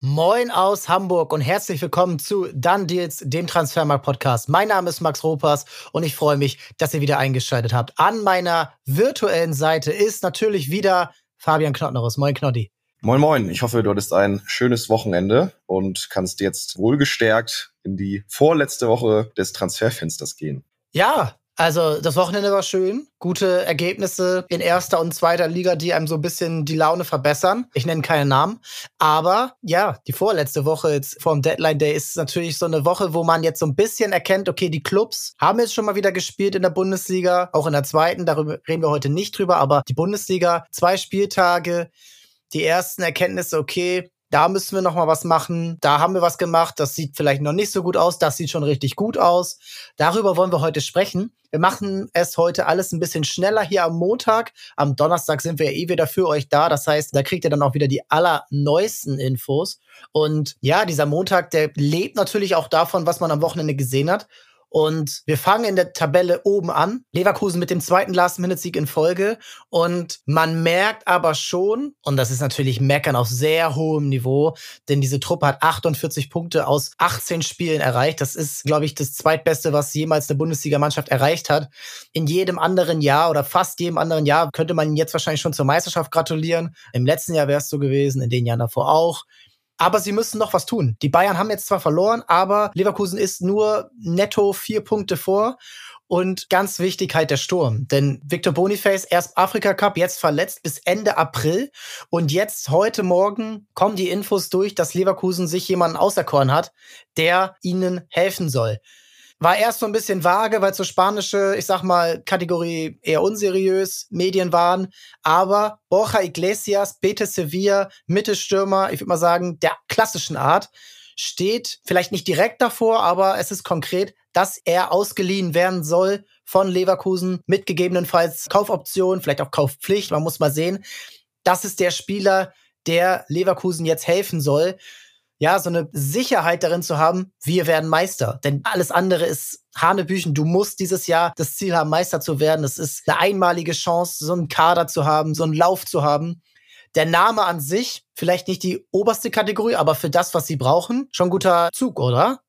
Moin aus Hamburg und herzlich willkommen zu Dann Deals, dem Transfermarkt Podcast. Mein Name ist Max Ropas und ich freue mich, dass ihr wieder eingeschaltet habt. An meiner virtuellen Seite ist natürlich wieder Fabian Knottnerus. Moin Knotti. Moin Moin. Ich hoffe, du hattest ein schönes Wochenende und kannst jetzt wohlgestärkt in die vorletzte Woche des Transferfensters gehen. Ja, also das Wochenende war schön. Gute Ergebnisse in erster und zweiter Liga, die einem so ein bisschen die Laune verbessern. Ich nenne keine Namen. Aber ja, die vorletzte Woche jetzt vom Deadline Day ist natürlich so eine Woche, wo man jetzt so ein bisschen erkennt, okay, die Clubs haben jetzt schon mal wieder gespielt in der Bundesliga, auch in der zweiten. Darüber reden wir heute nicht drüber. Aber die Bundesliga, zwei Spieltage, die ersten Erkenntnisse, okay, da müssen wir noch mal was machen, da haben wir was gemacht, das sieht vielleicht noch nicht so gut aus, das sieht schon richtig gut aus. Darüber wollen wir heute sprechen. Wir machen es heute alles ein bisschen schneller hier am Montag. Am Donnerstag sind wir eh wieder für euch da. Das heißt, da kriegt ihr dann auch wieder die allerneuesten Infos. Und ja, dieser Montag, der lebt natürlich auch davon, was man am Wochenende gesehen hat. Und wir fangen in der Tabelle oben an. Leverkusen mit dem zweiten Last-Minute-Sieg in Folge. Und man merkt aber schon, und das ist natürlich Meckern auf sehr hohem Niveau, denn diese Truppe hat 48 Punkte aus 18 Spielen erreicht. Das ist, glaube ich, das zweitbeste, was jemals eine Bundesligamannschaft erreicht hat. In jedem anderen Jahr oder fast jedem anderen Jahr könnte man jetzt wahrscheinlich schon zur Meisterschaft gratulieren. Im letzten Jahr wäre es so gewesen, in den Jahren davor auch. Aber sie müssen noch was tun. Die Bayern haben jetzt zwar verloren, aber Leverkusen ist nur netto vier Punkte vor. Und ganz wichtig halt der Sturm. Denn Victor Boniface, erst Afrika Cup, jetzt verletzt bis Ende April. Und jetzt, heute Morgen, kommen die Infos durch, dass Leverkusen sich jemanden auserkoren hat, der ihnen helfen soll. War erst so ein bisschen vage, weil so spanische, ich sag mal, Kategorie eher unseriös Medien waren. Aber Borja Iglesias, Betis Sevilla, Mittelstürmer, ich würde mal sagen, der klassischen Art, steht vielleicht nicht direkt davor, aber es ist konkret, dass er ausgeliehen werden soll von Leverkusen mit gegebenenfalls Kaufoption, vielleicht auch Kaufpflicht. Man muss mal sehen. Das ist der Spieler, der Leverkusen jetzt helfen soll ja, so eine Sicherheit darin zu haben, wir werden Meister. Denn alles andere ist Hanebüchen. Du musst dieses Jahr das Ziel haben, Meister zu werden. Es ist eine einmalige Chance, so einen Kader zu haben, so einen Lauf zu haben. Der Name an sich, vielleicht nicht die oberste Kategorie, aber für das, was sie brauchen, schon guter Zug, oder?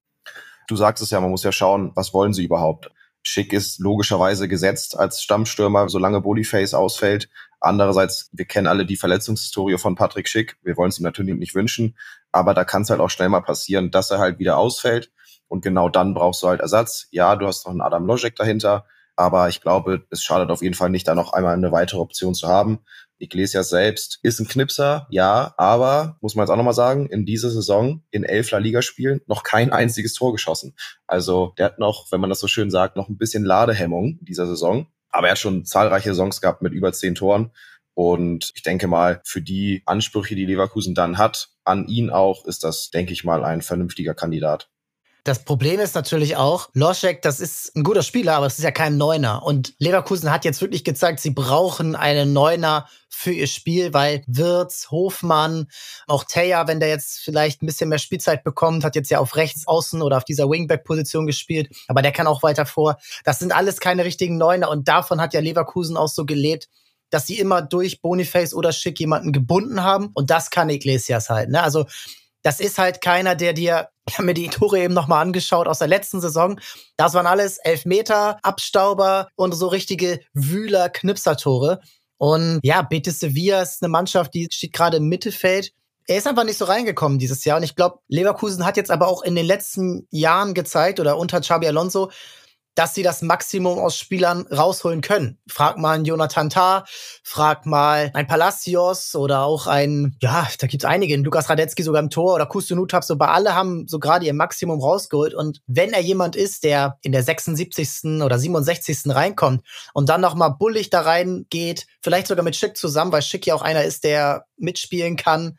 Du sagst es ja, man muss ja schauen, was wollen sie überhaupt? Schick ist logischerweise gesetzt als Stammstürmer, solange Boniface ausfällt. Andererseits, wir kennen alle die Verletzungshistorie von Patrick Schick. Wir wollen es ihm natürlich nicht wünschen, aber da kann es halt auch schnell mal passieren, dass er halt wieder ausfällt. Und genau dann brauchst du halt Ersatz. Ja, du hast noch einen Adam Logic dahinter, aber ich glaube, es schadet auf jeden Fall nicht, da noch einmal eine weitere Option zu haben. Iglesias selbst ist ein Knipser, ja, aber muss man jetzt auch nochmal sagen, in dieser Saison in elf La Liga-Spielen noch kein einziges Tor geschossen. Also der hat noch, wenn man das so schön sagt, noch ein bisschen Ladehemmung dieser Saison. Aber er hat schon zahlreiche Saisons gehabt mit über zehn Toren. Und ich denke mal, für die Ansprüche, die Leverkusen dann hat, an ihn auch, ist das, denke ich mal, ein vernünftiger Kandidat. Das Problem ist natürlich auch, Loschek, das ist ein guter Spieler, aber es ist ja kein Neuner. Und Leverkusen hat jetzt wirklich gezeigt, sie brauchen einen Neuner für ihr Spiel, weil Wirtz, Hofmann, auch Teja, wenn der jetzt vielleicht ein bisschen mehr Spielzeit bekommt, hat jetzt ja auf rechts außen oder auf dieser Wingback-Position gespielt, aber der kann auch weiter vor. Das sind alles keine richtigen Neuner und davon hat ja Leverkusen auch so gelebt, dass sie immer durch Boniface oder Schick jemanden gebunden haben und das kann Iglesias halt. Ne? Also das ist halt keiner, der dir, ich habe mir die Tore eben nochmal angeschaut aus der letzten Saison. Das waren alles Elfmeter, Abstauber und so richtige Wühler, Knipsertore. Und ja, Betis Sevilla ist eine Mannschaft, die steht gerade im Mittelfeld. Er ist einfach nicht so reingekommen dieses Jahr. Und ich glaube, Leverkusen hat jetzt aber auch in den letzten Jahren gezeigt oder unter Xabi Alonso, dass sie das Maximum aus Spielern rausholen können. Frag mal einen Jonathan Tah, frag mal ein Palacios oder auch ein, ja, da gibt's einige, Lukas Radetzky sogar im Tor oder Kustunutap, so bei alle haben so gerade ihr Maximum rausgeholt und wenn er jemand ist, der in der 76. oder 67. reinkommt und dann nochmal bullig da reingeht, vielleicht sogar mit Schick zusammen, weil Schick ja auch einer ist, der mitspielen kann,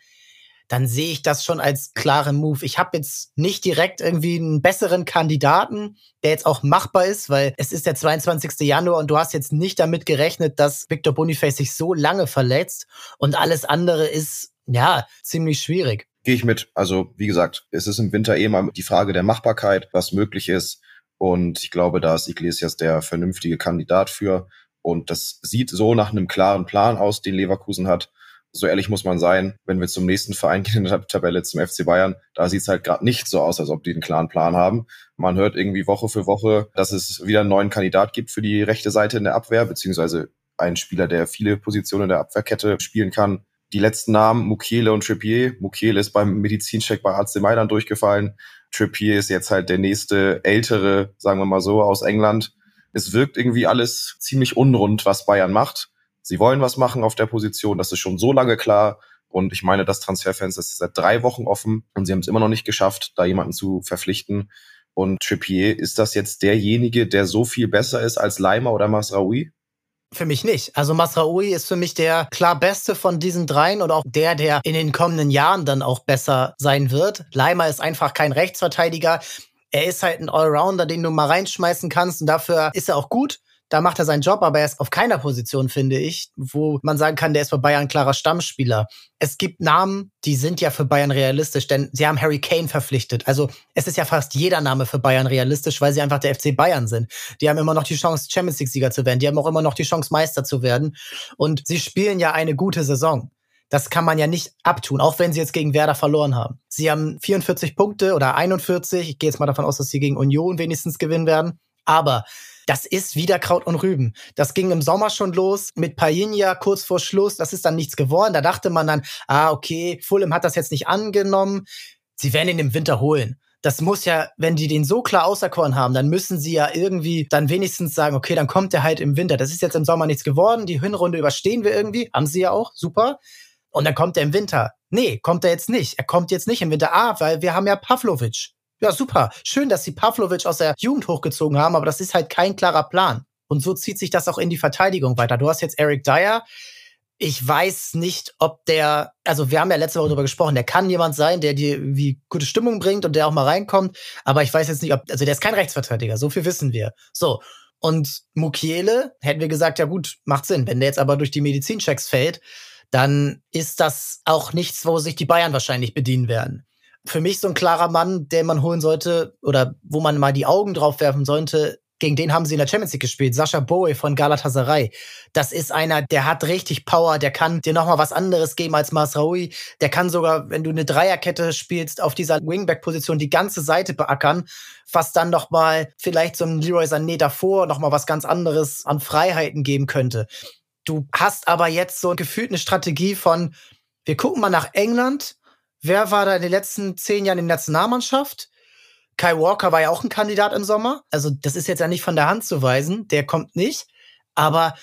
dann sehe ich das schon als klaren Move. Ich habe jetzt nicht direkt irgendwie einen besseren Kandidaten, der jetzt auch machbar ist, weil es ist der 22. Januar und du hast jetzt nicht damit gerechnet, dass Victor Boniface sich so lange verletzt und alles andere ist, ja, ziemlich schwierig. Gehe ich mit. Also, wie gesagt, es ist im Winter eh mal die Frage der Machbarkeit, was möglich ist. Und ich glaube, da ist Iglesias der vernünftige Kandidat für. Und das sieht so nach einem klaren Plan aus, den Leverkusen hat. So ehrlich muss man sein, wenn wir zum nächsten Verein gehen in der Tabelle, zum FC Bayern, da sieht es halt gerade nicht so aus, als ob die einen klaren Plan haben. Man hört irgendwie Woche für Woche, dass es wieder einen neuen Kandidat gibt für die rechte Seite in der Abwehr, beziehungsweise einen Spieler, der viele Positionen in der Abwehrkette spielen kann. Die letzten Namen, Mukiele und Trippier. Mukiele ist beim Medizincheck bei AC Mailand durchgefallen. Trippier ist jetzt halt der nächste ältere, sagen wir mal so, aus England. Es wirkt irgendwie alles ziemlich unrund, was Bayern macht. Sie wollen was machen auf der Position, das ist schon so lange klar. Und ich meine, das Transferfenster ist seit drei Wochen offen und sie haben es immer noch nicht geschafft, da jemanden zu verpflichten. Und Trippier, ist das jetzt derjenige, der so viel besser ist als Leimer oder Masraoui? Für mich nicht. Also Masraoui ist für mich der klar beste von diesen dreien und auch der, der in den kommenden Jahren dann auch besser sein wird. Leimer ist einfach kein Rechtsverteidiger. Er ist halt ein Allrounder, den du mal reinschmeißen kannst und dafür ist er auch gut da macht er seinen Job, aber er ist auf keiner Position, finde ich, wo man sagen kann, der ist bei Bayern klarer Stammspieler. Es gibt Namen, die sind ja für Bayern realistisch, denn sie haben Harry Kane verpflichtet. Also es ist ja fast jeder Name für Bayern realistisch, weil sie einfach der FC Bayern sind. Die haben immer noch die Chance, Champions League-Sieger zu werden. Die haben auch immer noch die Chance, Meister zu werden. Und sie spielen ja eine gute Saison. Das kann man ja nicht abtun, auch wenn sie jetzt gegen Werder verloren haben. Sie haben 44 Punkte oder 41. Ich gehe jetzt mal davon aus, dass sie gegen Union wenigstens gewinnen werden. Aber das ist wieder Kraut und Rüben. Das ging im Sommer schon los mit Payinha kurz vor Schluss. Das ist dann nichts geworden. Da dachte man dann, ah, okay, Fulham hat das jetzt nicht angenommen. Sie werden ihn im Winter holen. Das muss ja, wenn die den so klar auserkoren haben, dann müssen sie ja irgendwie dann wenigstens sagen, okay, dann kommt er halt im Winter. Das ist jetzt im Sommer nichts geworden. Die Hinrunde überstehen wir irgendwie. Haben sie ja auch. Super. Und dann kommt er im Winter. Nee, kommt er jetzt nicht. Er kommt jetzt nicht im Winter. Ah, weil wir haben ja Pavlovic. Ja, super. Schön, dass sie Pavlovic aus der Jugend hochgezogen haben, aber das ist halt kein klarer Plan. Und so zieht sich das auch in die Verteidigung weiter. Du hast jetzt Eric Dyer. Ich weiß nicht, ob der, also wir haben ja letzte Woche darüber gesprochen, der kann jemand sein, der dir irgendwie gute Stimmung bringt und der auch mal reinkommt. Aber ich weiß jetzt nicht, ob, also der ist kein Rechtsverteidiger, so viel wissen wir. So. Und Mukiele, hätten wir gesagt, ja gut, macht Sinn. Wenn der jetzt aber durch die Medizinchecks fällt, dann ist das auch nichts, wo sich die Bayern wahrscheinlich bedienen werden für mich so ein klarer Mann, den man holen sollte oder wo man mal die Augen drauf werfen sollte. Gegen den haben sie in der Champions League gespielt. Sascha Bowie von Galatasaray. Das ist einer, der hat richtig Power. Der kann dir noch mal was anderes geben als Masraoui. Der kann sogar, wenn du eine Dreierkette spielst, auf dieser Wingback-Position die ganze Seite beackern. Was dann noch mal vielleicht so ein Leroy Sané davor noch mal was ganz anderes an Freiheiten geben könnte. Du hast aber jetzt so gefühlt eine Strategie von, wir gucken mal nach England, Wer war da in den letzten zehn Jahren in der Nationalmannschaft? Kai Walker war ja auch ein Kandidat im Sommer. Also das ist jetzt ja nicht von der Hand zu weisen. Der kommt nicht. Aber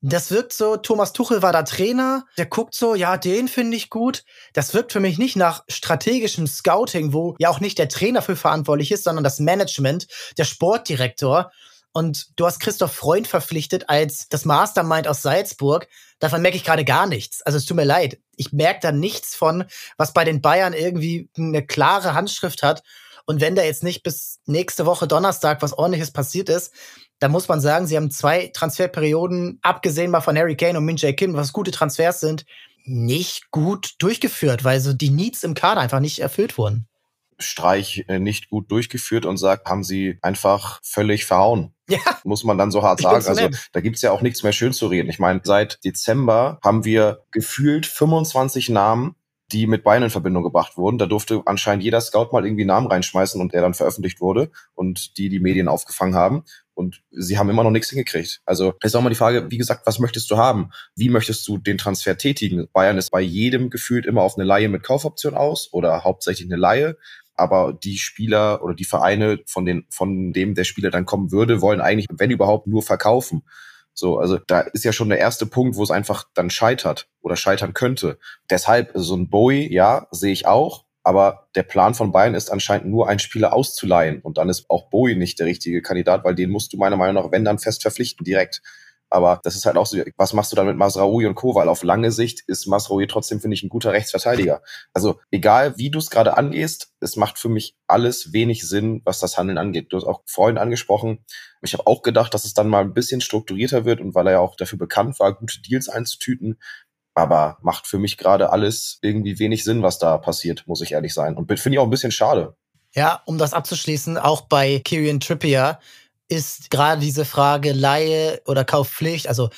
das wirkt so, Thomas Tuchel war da Trainer, der guckt so, ja, den finde ich gut. Das wirkt für mich nicht nach strategischem Scouting, wo ja auch nicht der Trainer für verantwortlich ist, sondern das Management, der Sportdirektor. Und du hast Christoph Freund verpflichtet als das Mastermind aus Salzburg. Davon merke ich gerade gar nichts. Also es tut mir leid. Ich merke da nichts von, was bei den Bayern irgendwie eine klare Handschrift hat. Und wenn da jetzt nicht bis nächste Woche Donnerstag was ordentliches passiert ist, dann muss man sagen, sie haben zwei Transferperioden, abgesehen mal von Harry Kane und Min Jae Kim, was gute Transfers sind, nicht gut durchgeführt, weil so die Needs im Kader einfach nicht erfüllt wurden. Streich äh, nicht gut durchgeführt und sagt, haben sie einfach völlig verhauen. Ja. Muss man dann so hart sagen. Also da gibt's ja auch nichts mehr schön zu reden. Ich meine, seit Dezember haben wir gefühlt 25 Namen, die mit Bayern in Verbindung gebracht wurden. Da durfte anscheinend jeder Scout mal irgendwie einen Namen reinschmeißen und der dann veröffentlicht wurde und die die Medien aufgefangen haben. Und sie haben immer noch nichts hingekriegt. Also ist auch mal die Frage, wie gesagt, was möchtest du haben? Wie möchtest du den Transfer tätigen? Bayern ist bei jedem gefühlt immer auf eine Laie mit Kaufoption aus oder hauptsächlich eine Laie aber die Spieler oder die Vereine, von, den, von dem der Spieler dann kommen würde, wollen eigentlich, wenn überhaupt, nur verkaufen. So, also da ist ja schon der erste Punkt, wo es einfach dann scheitert oder scheitern könnte. Deshalb so ein Bowie, ja, sehe ich auch. Aber der Plan von Bayern ist anscheinend nur, einen Spieler auszuleihen. Und dann ist auch Bowie nicht der richtige Kandidat, weil den musst du meiner Meinung nach, wenn dann, fest verpflichten, direkt. Aber das ist halt auch so, was machst du dann mit Masraoui und Co., weil auf lange Sicht ist Masraoui trotzdem, finde ich, ein guter Rechtsverteidiger. Also egal, wie du es gerade angehst, es macht für mich alles wenig Sinn, was das Handeln angeht. Du hast auch vorhin angesprochen, ich habe auch gedacht, dass es dann mal ein bisschen strukturierter wird und weil er ja auch dafür bekannt war, gute Deals einzutüten. Aber macht für mich gerade alles irgendwie wenig Sinn, was da passiert, muss ich ehrlich sein. Und finde ich auch ein bisschen schade. Ja, um das abzuschließen, auch bei Kirian Trippier ist gerade diese Frage Laie oder Kaufpflicht, also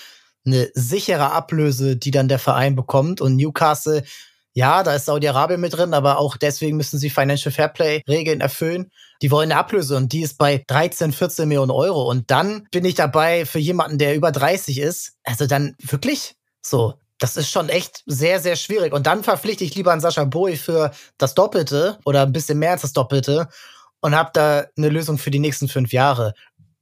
eine sichere Ablöse, die dann der Verein bekommt. Und Newcastle, ja, da ist Saudi-Arabien mit drin, aber auch deswegen müssen sie Financial Fairplay-Regeln erfüllen. Die wollen eine Ablöse und die ist bei 13, 14 Millionen Euro. Und dann bin ich dabei für jemanden, der über 30 ist. Also dann wirklich so. Das ist schon echt sehr, sehr schwierig. Und dann verpflichte ich lieber einen Sascha Boy für das Doppelte oder ein bisschen mehr als das Doppelte und habe da eine Lösung für die nächsten fünf Jahre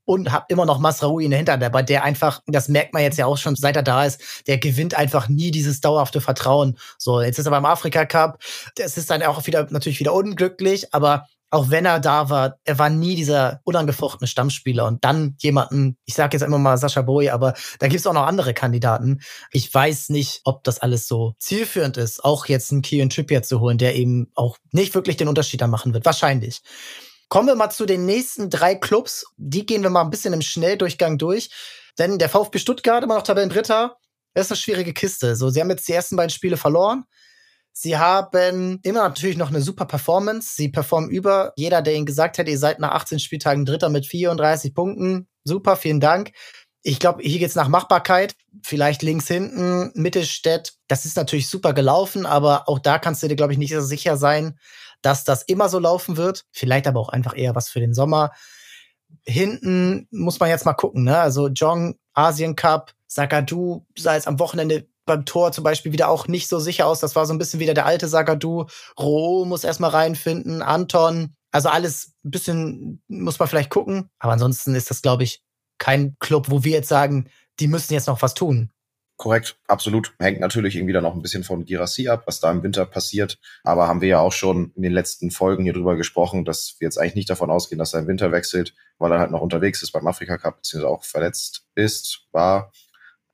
und habe immer noch Masraoui in der Hinterhand dabei, der einfach, das merkt man jetzt ja auch schon, seit er da ist, der gewinnt einfach nie dieses dauerhafte Vertrauen. So, jetzt ist er beim Afrika Cup, das ist dann auch wieder natürlich wieder unglücklich, aber auch wenn er da war, er war nie dieser unangefochtene Stammspieler und dann jemanden, ich sage jetzt immer mal Sascha Boy, aber da gibt's auch noch andere Kandidaten. Ich weiß nicht, ob das alles so zielführend ist, auch jetzt einen Kieran Trippier zu holen, der eben auch nicht wirklich den Unterschied da machen wird. Wahrscheinlich. Kommen wir mal zu den nächsten drei Clubs. Die gehen wir mal ein bisschen im Schnelldurchgang durch. Denn der VfB Stuttgart, immer noch Tabellendritter, das ist eine schwierige Kiste. So, sie haben jetzt die ersten beiden Spiele verloren. Sie haben immer natürlich noch eine super Performance. Sie performen über. Jeder, der ihnen gesagt hätte, ihr seid nach 18 Spieltagen Dritter mit 34 Punkten. Super, vielen Dank. Ich glaube, hier geht's nach Machbarkeit. Vielleicht links hinten, Mittelstädt. Das ist natürlich super gelaufen, aber auch da kannst du dir, glaube ich, nicht so sicher sein, dass das immer so laufen wird. Vielleicht aber auch einfach eher was für den Sommer. Hinten muss man jetzt mal gucken, ne? Also Jong, Asien Cup, Sagadu sah jetzt am Wochenende beim Tor zum Beispiel wieder auch nicht so sicher aus. Das war so ein bisschen wieder der alte Sagadu. Ro muss erstmal reinfinden, Anton. Also alles ein bisschen muss man vielleicht gucken. Aber ansonsten ist das, glaube ich, kein Club, wo wir jetzt sagen, die müssen jetzt noch was tun. Korrekt, absolut. Hängt natürlich irgendwie dann auch ein bisschen von Girassi ab, was da im Winter passiert. Aber haben wir ja auch schon in den letzten Folgen hier drüber gesprochen, dass wir jetzt eigentlich nicht davon ausgehen, dass er im Winter wechselt, weil er halt noch unterwegs ist beim Afrika Cup, beziehungsweise auch verletzt ist, war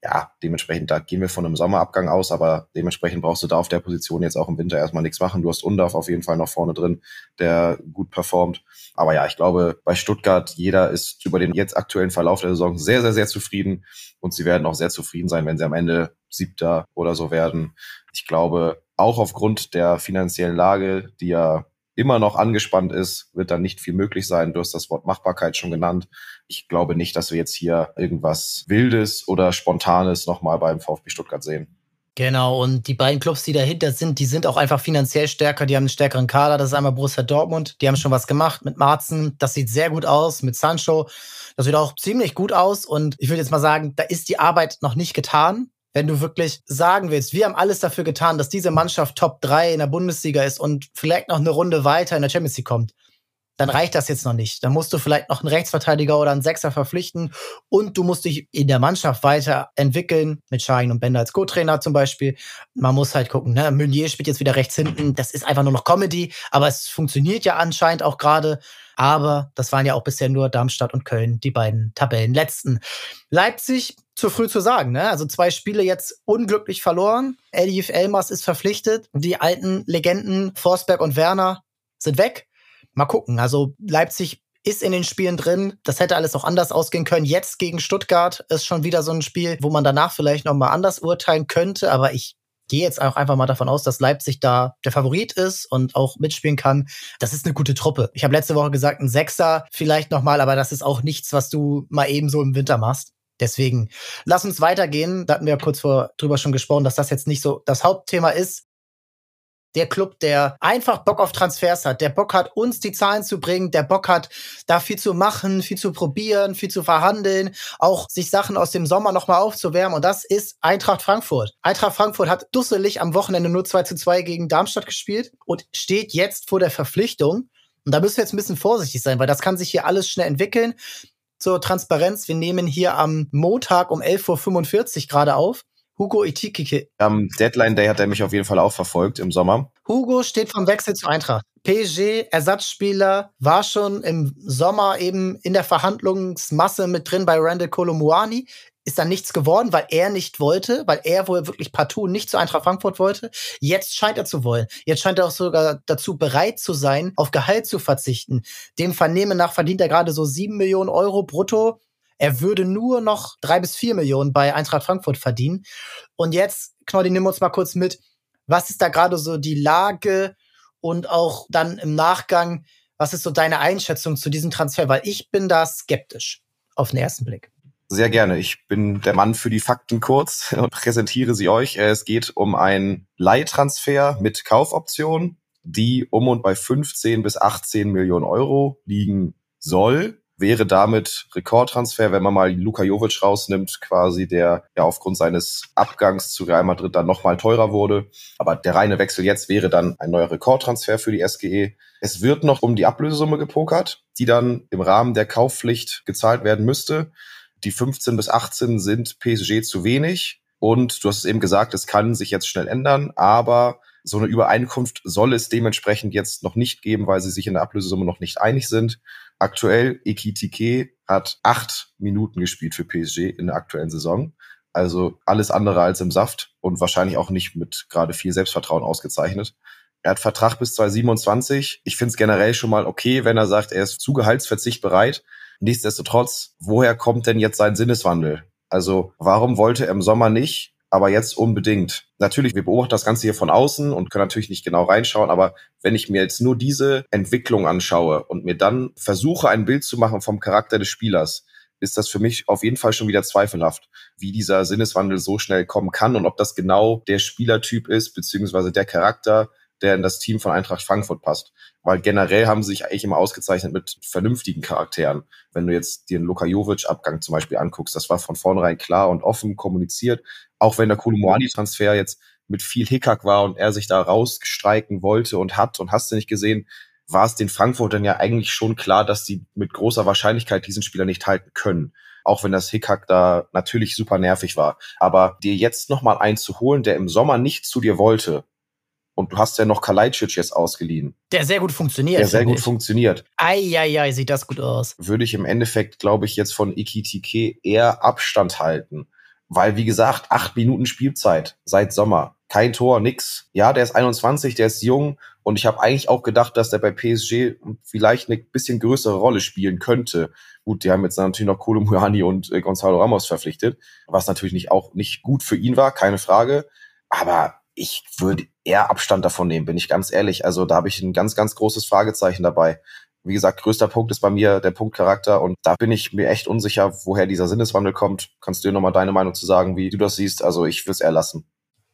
ja, dementsprechend, da gehen wir von einem Sommerabgang aus, aber dementsprechend brauchst du da auf der Position jetzt auch im Winter erstmal nichts machen. Du hast Undorf auf jeden Fall noch vorne drin, der gut performt. Aber ja, ich glaube, bei Stuttgart, jeder ist über den jetzt aktuellen Verlauf der Saison sehr, sehr, sehr zufrieden. Und sie werden auch sehr zufrieden sein, wenn sie am Ende Siebter oder so werden. Ich glaube, auch aufgrund der finanziellen Lage, die ja immer noch angespannt ist, wird dann nicht viel möglich sein. Du hast das Wort Machbarkeit schon genannt. Ich glaube nicht, dass wir jetzt hier irgendwas Wildes oder Spontanes nochmal beim VfB Stuttgart sehen. Genau, und die beiden Clubs, die dahinter sind, die sind auch einfach finanziell stärker, die haben einen stärkeren Kader. Das ist einmal Borussia Dortmund, die haben schon was gemacht mit Marzen. Das sieht sehr gut aus, mit Sancho. Das sieht auch ziemlich gut aus. Und ich würde jetzt mal sagen, da ist die Arbeit noch nicht getan wenn du wirklich sagen willst, wir haben alles dafür getan, dass diese Mannschaft Top 3 in der Bundesliga ist und vielleicht noch eine Runde weiter in der Champions League kommt, dann reicht das jetzt noch nicht. Dann musst du vielleicht noch einen Rechtsverteidiger oder einen Sechser verpflichten und du musst dich in der Mannschaft weiterentwickeln, mit Schein und Bender als Co-Trainer zum Beispiel. Man muss halt gucken, ne? Meunier spielt jetzt wieder rechts hinten, das ist einfach nur noch Comedy, aber es funktioniert ja anscheinend auch gerade. Aber das waren ja auch bisher nur Darmstadt und Köln, die beiden Tabellenletzten. Leipzig zu früh zu sagen, ne? Also zwei Spiele jetzt unglücklich verloren. Elif Elmas ist verpflichtet. Die alten Legenden Forsberg und Werner sind weg. Mal gucken. Also Leipzig ist in den Spielen drin. Das hätte alles auch anders ausgehen können. Jetzt gegen Stuttgart ist schon wieder so ein Spiel, wo man danach vielleicht noch mal anders urteilen könnte. Aber ich gehe jetzt auch einfach mal davon aus, dass Leipzig da der Favorit ist und auch mitspielen kann. Das ist eine gute Truppe. Ich habe letzte Woche gesagt, ein Sechser vielleicht noch mal, aber das ist auch nichts, was du mal eben so im Winter machst. Deswegen, lass uns weitergehen. Da hatten wir ja kurz vor drüber schon gesprochen, dass das jetzt nicht so das Hauptthema ist. Der Club, der einfach Bock auf Transfers hat, der Bock hat, uns die Zahlen zu bringen, der Bock hat, da viel zu machen, viel zu probieren, viel zu verhandeln, auch sich Sachen aus dem Sommer nochmal aufzuwärmen. Und das ist Eintracht Frankfurt. Eintracht Frankfurt hat dusselig am Wochenende nur 2 zu 2 gegen Darmstadt gespielt und steht jetzt vor der Verpflichtung. Und da müssen wir jetzt ein bisschen vorsichtig sein, weil das kann sich hier alles schnell entwickeln zur Transparenz. Wir nehmen hier am Montag um 11.45 Uhr gerade auf. Hugo Itikike. Am Deadline Day hat er mich auf jeden Fall auch verfolgt im Sommer. Hugo steht vom Wechsel zu Eintracht. PSG, Ersatzspieler, war schon im Sommer eben in der Verhandlungsmasse mit drin bei Randall Colomuani ist dann nichts geworden, weil er nicht wollte, weil er wohl wirklich partout nicht zu Eintracht Frankfurt wollte. Jetzt scheint er zu wollen. Jetzt scheint er auch sogar dazu bereit zu sein, auf Gehalt zu verzichten. Dem Vernehmen nach verdient er gerade so sieben Millionen Euro brutto. Er würde nur noch drei bis vier Millionen bei Eintracht Frankfurt verdienen. Und jetzt, Knolli, nimm uns mal kurz mit. Was ist da gerade so die Lage und auch dann im Nachgang, was ist so deine Einschätzung zu diesem Transfer? Weil ich bin da skeptisch auf den ersten Blick. Sehr gerne. Ich bin der Mann für die Fakten kurz und präsentiere sie euch. Es geht um einen Leihtransfer mit Kaufoption, die um und bei 15 bis 18 Millionen Euro liegen soll wäre damit Rekordtransfer, wenn man mal Luka Jovic rausnimmt, quasi der ja aufgrund seines Abgangs zu Real Madrid dann nochmal teurer wurde. Aber der reine Wechsel jetzt wäre dann ein neuer Rekordtransfer für die SGE. Es wird noch um die Ablösesumme gepokert, die dann im Rahmen der Kaufpflicht gezahlt werden müsste. Die 15 bis 18 sind PSG zu wenig. Und du hast es eben gesagt, es kann sich jetzt schnell ändern, aber so eine Übereinkunft soll es dementsprechend jetzt noch nicht geben, weil sie sich in der Ablösesumme noch nicht einig sind. Aktuell, Ekitike hat acht Minuten gespielt für PSG in der aktuellen Saison. Also alles andere als im Saft und wahrscheinlich auch nicht mit gerade viel Selbstvertrauen ausgezeichnet. Er hat Vertrag bis 2027. Ich finde es generell schon mal okay, wenn er sagt, er ist zu Gehaltsverzicht bereit. Nichtsdestotrotz, woher kommt denn jetzt sein Sinneswandel? Also warum wollte er im Sommer nicht aber jetzt unbedingt. Natürlich, wir beobachten das Ganze hier von außen und können natürlich nicht genau reinschauen, aber wenn ich mir jetzt nur diese Entwicklung anschaue und mir dann versuche, ein Bild zu machen vom Charakter des Spielers, ist das für mich auf jeden Fall schon wieder zweifelhaft, wie dieser Sinneswandel so schnell kommen kann und ob das genau der Spielertyp ist, beziehungsweise der Charakter, der in das Team von Eintracht Frankfurt passt. Weil generell haben sie sich eigentlich immer ausgezeichnet mit vernünftigen Charakteren. Wenn du jetzt den Luka Jovic-Abgang zum Beispiel anguckst, das war von vornherein klar und offen kommuniziert. Auch wenn der Kolomoani-Transfer jetzt mit viel Hickhack war und er sich da rausstreiken wollte und hat und hast du nicht gesehen, war es den Frankfurtern ja eigentlich schon klar, dass sie mit großer Wahrscheinlichkeit diesen Spieler nicht halten können. Auch wenn das Hickhack da natürlich super nervig war. Aber dir jetzt nochmal einen zu holen, der im Sommer nicht zu dir wollte, und du hast ja noch Kalajdzic jetzt ausgeliehen. Der sehr gut funktioniert. Der sehr gut ich. funktioniert. Eieiei, sieht das gut aus. Würde ich im Endeffekt, glaube ich, jetzt von Ikitike eher Abstand halten. Weil, wie gesagt, acht Minuten Spielzeit seit Sommer. Kein Tor, nix. Ja, der ist 21, der ist jung. Und ich habe eigentlich auch gedacht, dass der bei PSG vielleicht eine bisschen größere Rolle spielen könnte. Gut, die haben jetzt natürlich noch Kolo Muani und äh, Gonzalo Ramos verpflichtet, was natürlich nicht auch nicht gut für ihn war, keine Frage. Aber ich würde eher Abstand davon nehmen, bin ich ganz ehrlich. Also da habe ich ein ganz, ganz großes Fragezeichen dabei. Wie gesagt, größter Punkt ist bei mir der Punkt Charakter und da bin ich mir echt unsicher, woher dieser Sinneswandel kommt. Kannst du dir nochmal deine Meinung zu sagen, wie du das siehst? Also ich würde es eher lassen.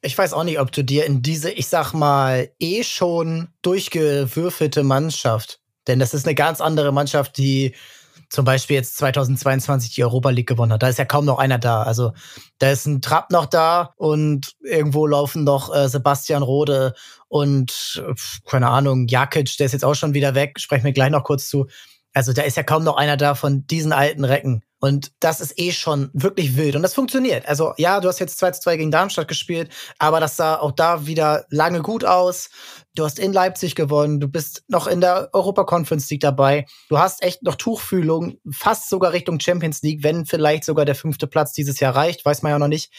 Ich weiß auch nicht, ob du dir in diese, ich sag mal, eh schon durchgewürfelte Mannschaft, denn das ist eine ganz andere Mannschaft, die zum Beispiel jetzt 2022 die Europa League gewonnen hat. Da ist ja kaum noch einer da. Also da ist ein Trapp noch da und irgendwo laufen noch äh, Sebastian Rode und keine Ahnung, Jakic, der ist jetzt auch schon wieder weg. Sprechen wir gleich noch kurz zu. Also da ist ja kaum noch einer da von diesen alten Recken. Und das ist eh schon wirklich wild. Und das funktioniert. Also ja, du hast jetzt 2 zu 2 gegen Darmstadt gespielt, aber das sah auch da wieder lange gut aus. Du hast in Leipzig gewonnen, du bist noch in der Europa Conference League dabei. Du hast echt noch Tuchfühlung, fast sogar Richtung Champions League, wenn vielleicht sogar der fünfte Platz dieses Jahr reicht, weiß man ja noch nicht.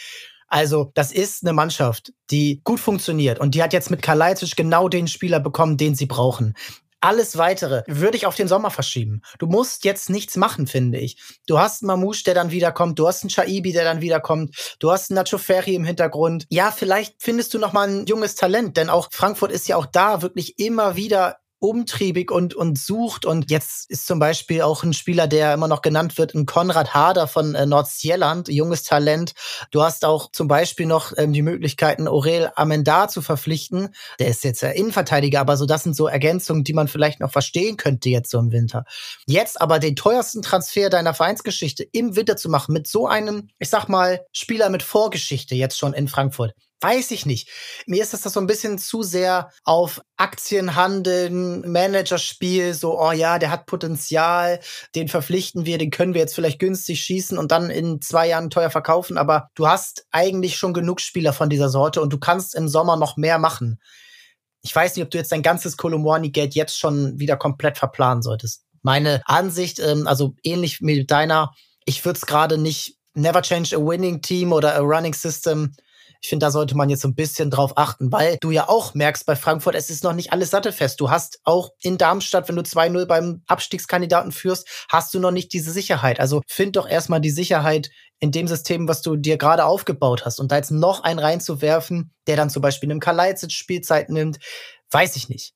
Also, das ist eine Mannschaft, die gut funktioniert. Und die hat jetzt mit Kalajdzic genau den Spieler bekommen, den sie brauchen. Alles weitere würde ich auf den Sommer verschieben. Du musst jetzt nichts machen, finde ich. Du hast einen Mamouche, der dann wiederkommt. Du hast einen Shaibi, der dann wiederkommt. Du hast einen Nacho Ferri im Hintergrund. Ja, vielleicht findest du noch mal ein junges Talent, denn auch Frankfurt ist ja auch da wirklich immer wieder umtriebig und, und sucht. Und jetzt ist zum Beispiel auch ein Spieler, der immer noch genannt wird, ein Konrad Hader von äh, Nordsjelland, junges Talent. Du hast auch zum Beispiel noch ähm, die Möglichkeiten, Aurel Amendar zu verpflichten. Der ist jetzt ja Innenverteidiger, aber so das sind so Ergänzungen, die man vielleicht noch verstehen könnte jetzt so im Winter. Jetzt aber den teuersten Transfer deiner Vereinsgeschichte im Winter zu machen mit so einem, ich sag mal, Spieler mit Vorgeschichte jetzt schon in Frankfurt. Weiß ich nicht. Mir ist das so ein bisschen zu sehr auf Aktienhandeln, Managerspiel, so, oh ja, der hat Potenzial, den verpflichten wir, den können wir jetzt vielleicht günstig schießen und dann in zwei Jahren teuer verkaufen, aber du hast eigentlich schon genug Spieler von dieser Sorte und du kannst im Sommer noch mehr machen. Ich weiß nicht, ob du jetzt dein ganzes Kolomwani-Geld jetzt schon wieder komplett verplanen solltest. Meine Ansicht, ähm, also ähnlich mit deiner, ich würde es gerade nicht never change a winning team oder a running system ich finde, da sollte man jetzt so ein bisschen drauf achten, weil du ja auch merkst bei Frankfurt, es ist noch nicht alles sattelfest. Du hast auch in Darmstadt, wenn du 2-0 beim Abstiegskandidaten führst, hast du noch nicht diese Sicherheit. Also find doch erstmal die Sicherheit in dem System, was du dir gerade aufgebaut hast. Und da jetzt noch einen reinzuwerfen, der dann zum Beispiel einem Kalajdzic Spielzeit nimmt, weiß ich nicht.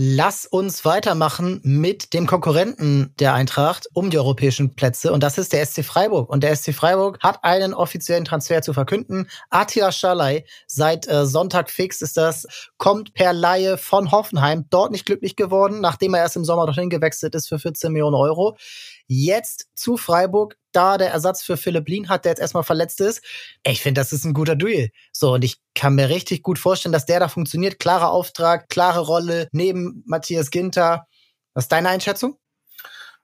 Lass uns weitermachen mit dem Konkurrenten der Eintracht um die europäischen Plätze und das ist der SC Freiburg. Und der SC Freiburg hat einen offiziellen Transfer zu verkünden. Attila Schalay, seit äh, Sonntag fix ist das, kommt per Laie von Hoffenheim, dort nicht glücklich geworden, nachdem er erst im Sommer dorthin gewechselt ist für 14 Millionen Euro. Jetzt zu Freiburg, da der Ersatz für Philipp Lien hat, der jetzt erstmal verletzt ist. Ich finde, das ist ein guter Duell. So, und ich kann mir richtig gut vorstellen, dass der da funktioniert. Klarer Auftrag, klare Rolle neben Matthias Ginter. Was ist deine Einschätzung?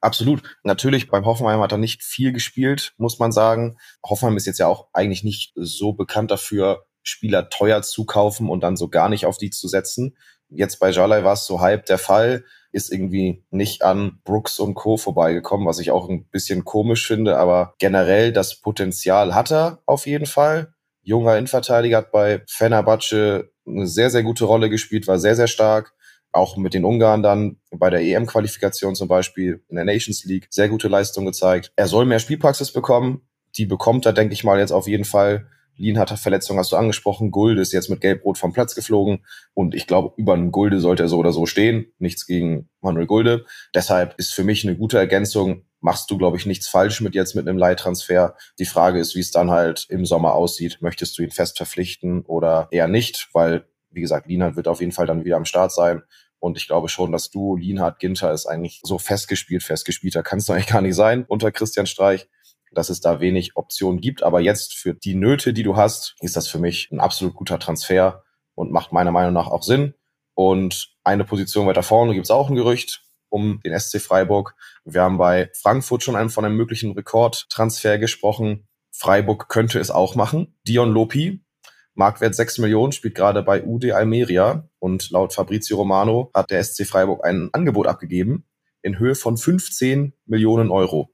Absolut. Natürlich, beim Hoffenheim hat er nicht viel gespielt, muss man sagen. Hoffenheim ist jetzt ja auch eigentlich nicht so bekannt dafür, Spieler teuer zu kaufen und dann so gar nicht auf die zu setzen. Jetzt bei Jalai war es so halb der Fall ist irgendwie nicht an Brooks und Co. vorbeigekommen, was ich auch ein bisschen komisch finde, aber generell das Potenzial hat er auf jeden Fall. Junger Innenverteidiger hat bei Fenerbahce eine sehr, sehr gute Rolle gespielt, war sehr, sehr stark. Auch mit den Ungarn dann bei der EM-Qualifikation zum Beispiel in der Nations League sehr gute Leistung gezeigt. Er soll mehr Spielpraxis bekommen. Die bekommt er, denke ich mal, jetzt auf jeden Fall. Lien hat Verletzung, hast du angesprochen. Gulde ist jetzt mit Gelb-Rot vom Platz geflogen. Und ich glaube, über einen Gulde sollte er so oder so stehen. Nichts gegen Manuel Gulde. Deshalb ist für mich eine gute Ergänzung. Machst du, glaube ich, nichts falsch mit jetzt mit einem Leihtransfer. Die Frage ist, wie es dann halt im Sommer aussieht. Möchtest du ihn fest verpflichten oder eher nicht? Weil, wie gesagt, Lienhardt wird auf jeden Fall dann wieder am Start sein. Und ich glaube schon, dass du, Lienhardt, Ginter ist eigentlich so festgespielt, festgespielter kannst du eigentlich gar nicht sein unter Christian Streich dass es da wenig Optionen gibt. Aber jetzt für die Nöte, die du hast, ist das für mich ein absolut guter Transfer und macht meiner Meinung nach auch Sinn. Und eine Position weiter vorne gibt es auch ein Gerücht um den SC Freiburg. Wir haben bei Frankfurt schon von einem möglichen Rekordtransfer gesprochen. Freiburg könnte es auch machen. Dion Lopi, Marktwert 6 Millionen, spielt gerade bei UD Almeria und laut Fabrizio Romano hat der SC Freiburg ein Angebot abgegeben in Höhe von 15 Millionen Euro.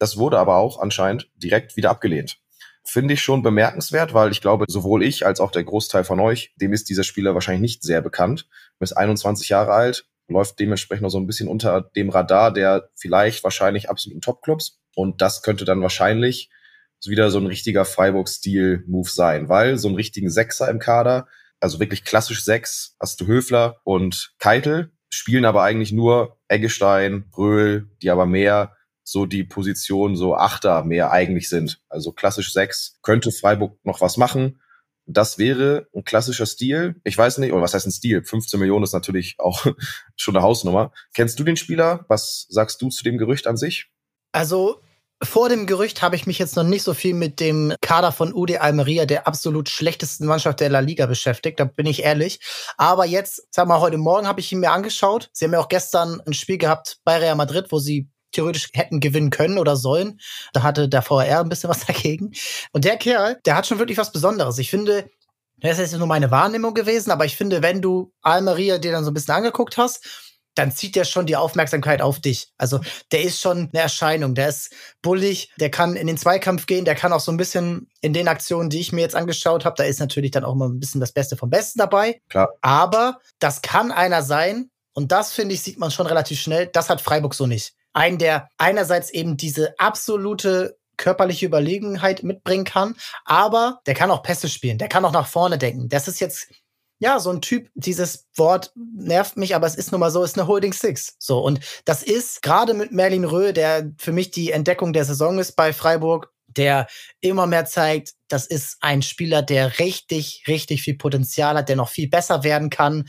Das wurde aber auch anscheinend direkt wieder abgelehnt. Finde ich schon bemerkenswert, weil ich glaube, sowohl ich als auch der Großteil von euch, dem ist dieser Spieler wahrscheinlich nicht sehr bekannt. Er ist 21 Jahre alt, läuft dementsprechend noch so ein bisschen unter dem Radar der vielleicht wahrscheinlich absoluten Topclubs. Und das könnte dann wahrscheinlich wieder so ein richtiger Freiburg-Stil-Move sein, weil so einen richtigen Sechser im Kader, also wirklich klassisch Sechs, hast du Höfler und Keitel, spielen aber eigentlich nur Eggestein, Bröhl, die aber mehr so die Position so Achter mehr eigentlich sind. Also klassisch sechs könnte Freiburg noch was machen. Das wäre ein klassischer Stil. Ich weiß nicht, oder was heißt ein Stil? 15 Millionen ist natürlich auch schon eine Hausnummer. Kennst du den Spieler? Was sagst du zu dem Gerücht an sich? Also vor dem Gerücht habe ich mich jetzt noch nicht so viel mit dem Kader von UD Almeria, der absolut schlechtesten Mannschaft der La Liga, beschäftigt. Da bin ich ehrlich. Aber jetzt, sag mal, heute Morgen habe ich ihn mir angeschaut. Sie haben ja auch gestern ein Spiel gehabt bei Real Madrid, wo sie theoretisch hätten gewinnen können oder sollen. Da hatte der VR ein bisschen was dagegen. Und der Kerl, der hat schon wirklich was Besonderes. Ich finde, das ist jetzt nur meine Wahrnehmung gewesen, aber ich finde, wenn du Almeria dir dann so ein bisschen angeguckt hast, dann zieht der schon die Aufmerksamkeit auf dich. Also der ist schon eine Erscheinung, der ist bullig, der kann in den Zweikampf gehen, der kann auch so ein bisschen in den Aktionen, die ich mir jetzt angeschaut habe, da ist natürlich dann auch mal ein bisschen das Beste vom Besten dabei. Klar. Aber das kann einer sein und das finde ich sieht man schon relativ schnell. Das hat Freiburg so nicht einen, der einerseits eben diese absolute körperliche Überlegenheit mitbringen kann, aber der kann auch Pässe spielen, der kann auch nach vorne denken. Das ist jetzt ja, so ein Typ, dieses Wort nervt mich, aber es ist nun mal so, ist eine Holding Six. So, und das ist gerade mit Merlin Röhl, der für mich die Entdeckung der Saison ist bei Freiburg, der immer mehr zeigt, das ist ein Spieler, der richtig, richtig viel Potenzial hat, der noch viel besser werden kann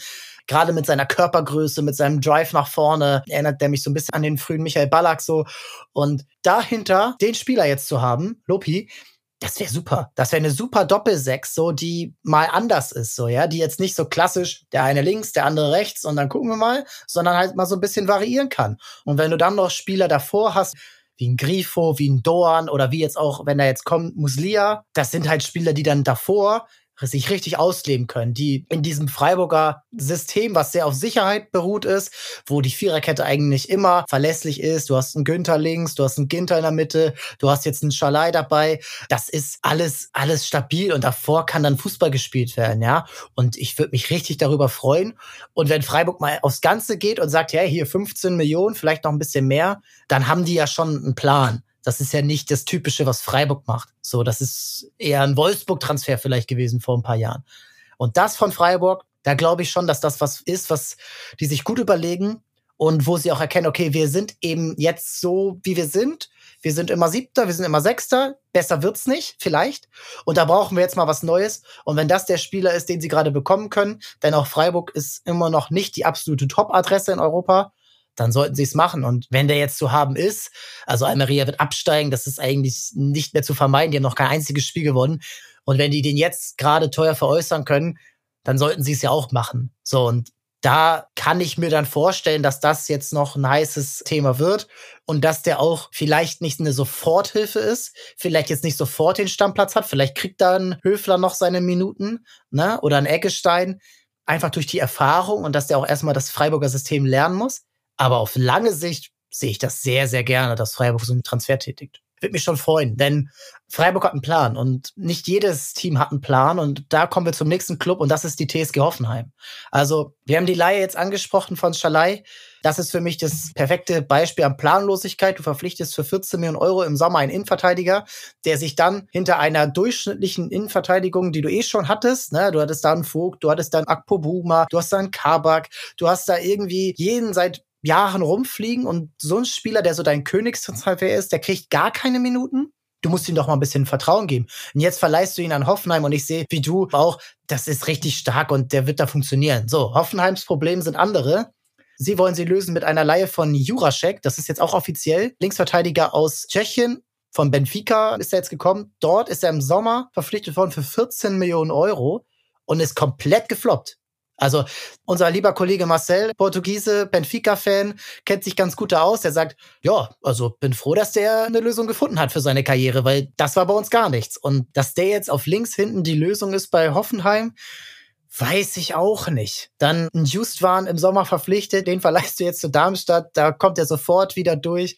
gerade mit seiner Körpergröße, mit seinem Drive nach vorne, erinnert der mich so ein bisschen an den frühen Michael Ballack so. Und dahinter den Spieler jetzt zu haben, Lopi, das wäre super. Das wäre eine super Doppelsechs, so die mal anders ist, so ja, die jetzt nicht so klassisch der eine links, der andere rechts und dann gucken wir mal, sondern halt mal so ein bisschen variieren kann. Und wenn du dann noch Spieler davor hast, wie ein Grifo, wie ein Dorn oder wie jetzt auch, wenn er jetzt kommt, Muslia, das sind halt Spieler, die dann davor sich richtig ausleben können, die in diesem Freiburger System, was sehr auf Sicherheit beruht ist, wo die Viererkette eigentlich immer verlässlich ist. Du hast einen Günther links, du hast einen Ginter in der Mitte, du hast jetzt einen Schalai dabei. Das ist alles, alles stabil und davor kann dann Fußball gespielt werden, ja. Und ich würde mich richtig darüber freuen. Und wenn Freiburg mal aufs Ganze geht und sagt, ja, hier 15 Millionen, vielleicht noch ein bisschen mehr, dann haben die ja schon einen Plan. Das ist ja nicht das Typische, was Freiburg macht. So, das ist eher ein Wolfsburg-Transfer vielleicht gewesen vor ein paar Jahren. Und das von Freiburg, Da glaube ich schon, dass das was ist, was die sich gut überlegen und wo sie auch erkennen, okay, wir sind eben jetzt so, wie wir sind. Wir sind immer Siebter, wir sind immer Sechster. Besser wird's nicht, vielleicht. Und da brauchen wir jetzt mal was Neues. Und wenn das der Spieler ist, den sie gerade bekommen können, denn auch Freiburg ist immer noch nicht die absolute Top-Adresse in Europa, dann sollten sie es machen. Und wenn der jetzt zu haben ist, also Almeria wird absteigen, das ist eigentlich nicht mehr zu vermeiden. Die haben noch kein einziges Spiel gewonnen. Und wenn die den jetzt gerade teuer veräußern können, dann sollten sie es ja auch machen. So, und da kann ich mir dann vorstellen, dass das jetzt noch ein heißes Thema wird und dass der auch vielleicht nicht eine Soforthilfe ist, vielleicht jetzt nicht sofort den Stammplatz hat, vielleicht kriegt dann Höfler noch seine Minuten, ne, oder ein Eckestein, einfach durch die Erfahrung und dass der auch erstmal das Freiburger System lernen muss. Aber auf lange Sicht sehe ich das sehr, sehr gerne, dass Freiburg so einen Transfer tätigt würde mich schon freuen, denn Freiburg hat einen Plan und nicht jedes Team hat einen Plan und da kommen wir zum nächsten Club und das ist die TSG Hoffenheim. Also, wir haben die Laie jetzt angesprochen von Schalai. Das ist für mich das perfekte Beispiel an Planlosigkeit. Du verpflichtest für 14 Millionen Euro im Sommer einen Innenverteidiger, der sich dann hinter einer durchschnittlichen Innenverteidigung, die du eh schon hattest, ne, du hattest da einen Vogt, du hattest da einen Akpo Buma, du hast da einen Kabak, du hast da irgendwie jeden seit Jahren rumfliegen und so ein Spieler, der so dein Königstransfer ist, der kriegt gar keine Minuten. Du musst ihm doch mal ein bisschen Vertrauen geben. Und jetzt verleihst du ihn an Hoffenheim und ich sehe, wie du auch, das ist richtig stark und der wird da funktionieren. So, Hoffenheims Problem sind andere. Sie wollen sie lösen mit einer Leihe von Jurasek. Das ist jetzt auch offiziell. Linksverteidiger aus Tschechien. Von Benfica ist er jetzt gekommen. Dort ist er im Sommer verpflichtet worden für 14 Millionen Euro und ist komplett gefloppt. Also unser lieber Kollege Marcel, Portugiese, Benfica-Fan, kennt sich ganz gut da aus. Der sagt, ja, also bin froh, dass der eine Lösung gefunden hat für seine Karriere, weil das war bei uns gar nichts. Und dass der jetzt auf links hinten die Lösung ist bei Hoffenheim, Weiß ich auch nicht. Dann ein Justwan im Sommer verpflichtet, den verleihst du jetzt zu Darmstadt, da kommt er sofort wieder durch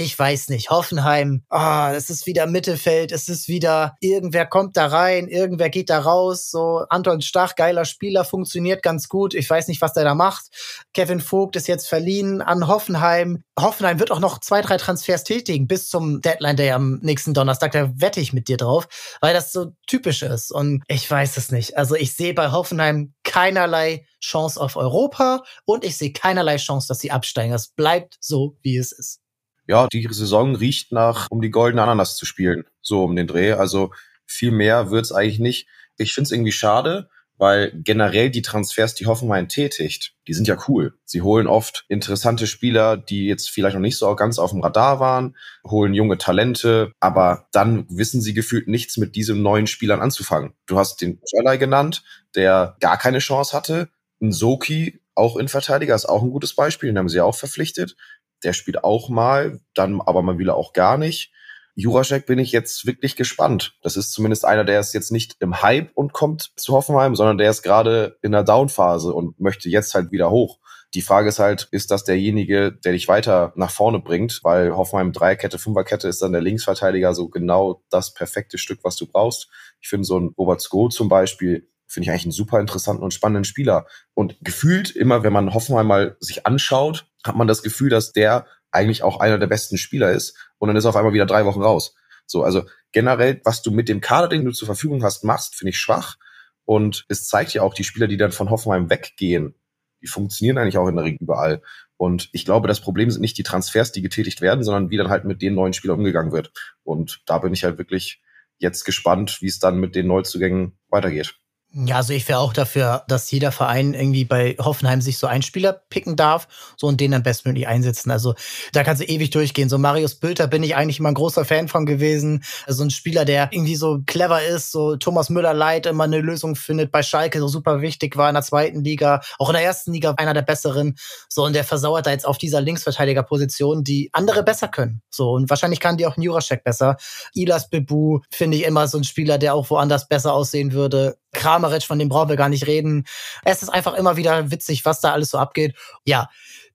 ich weiß nicht, Hoffenheim, ah, es ist wieder Mittelfeld, es ist wieder, irgendwer kommt da rein, irgendwer geht da raus, so Anton Stach, geiler Spieler, funktioniert ganz gut, ich weiß nicht, was der da macht. Kevin Vogt ist jetzt verliehen an Hoffenheim. Hoffenheim wird auch noch zwei, drei Transfers tätigen bis zum Deadline Day am nächsten Donnerstag, da wette ich mit dir drauf, weil das so typisch ist und ich weiß es nicht. Also ich sehe bei Hoffenheim keinerlei Chance auf Europa und ich sehe keinerlei Chance, dass sie absteigen. Das bleibt so, wie es ist ja, die Saison riecht nach, um die goldene Ananas zu spielen, so um den Dreh. Also viel mehr wird's eigentlich nicht. Ich find's irgendwie schade, weil generell die Transfers, die Hoffenheim tätigt, die sind ja cool. Sie holen oft interessante Spieler, die jetzt vielleicht noch nicht so ganz auf dem Radar waren, holen junge Talente, aber dann wissen sie gefühlt nichts mit diesen neuen Spielern anzufangen. Du hast den Schalai genannt, der gar keine Chance hatte. Ein Soki, auch in Verteidiger, ist auch ein gutes Beispiel, den haben sie auch verpflichtet der spielt auch mal, dann aber mal wieder auch gar nicht. Juracek bin ich jetzt wirklich gespannt. Das ist zumindest einer, der ist jetzt nicht im Hype und kommt zu Hoffenheim, sondern der ist gerade in der Downphase und möchte jetzt halt wieder hoch. Die Frage ist halt, ist das derjenige, der dich weiter nach vorne bringt? Weil Hoffenheim Dreierkette, Fünferkette ist dann der Linksverteidiger so genau das perfekte Stück, was du brauchst. Ich finde so ein Robert Sko zum Beispiel, finde ich eigentlich einen super interessanten und spannenden Spieler. Und gefühlt immer, wenn man Hoffenheim mal sich anschaut, hat man das Gefühl, dass der eigentlich auch einer der besten Spieler ist. Und dann ist er auf einmal wieder drei Wochen raus. So, also generell, was du mit dem Kader, den du zur Verfügung hast, machst, finde ich schwach. Und es zeigt ja auch die Spieler, die dann von Hoffenheim weggehen, die funktionieren eigentlich auch in der Regel überall. Und ich glaube, das Problem sind nicht die Transfers, die getätigt werden, sondern wie dann halt mit den neuen Spielern umgegangen wird. Und da bin ich halt wirklich jetzt gespannt, wie es dann mit den Neuzugängen weitergeht. Ja, also ich wäre auch dafür, dass jeder Verein irgendwie bei Hoffenheim sich so einen Spieler picken darf, so und den dann bestmöglich einsetzen. Also da kannst du ewig durchgehen. So Marius Bülter bin ich eigentlich immer ein großer Fan von gewesen. Also ein Spieler, der irgendwie so clever ist, so Thomas Müller leid immer eine Lösung findet, bei Schalke so super wichtig war in der zweiten Liga, auch in der ersten Liga einer der besseren. So und der versauert da jetzt auf dieser Linksverteidigerposition, die andere besser können. So und wahrscheinlich kann die auch Juraschek besser. Ilas Bebu finde ich immer so ein Spieler, der auch woanders besser aussehen würde. Kramaric, von dem brauchen wir gar nicht reden. Es ist einfach immer wieder witzig, was da alles so abgeht. Ja,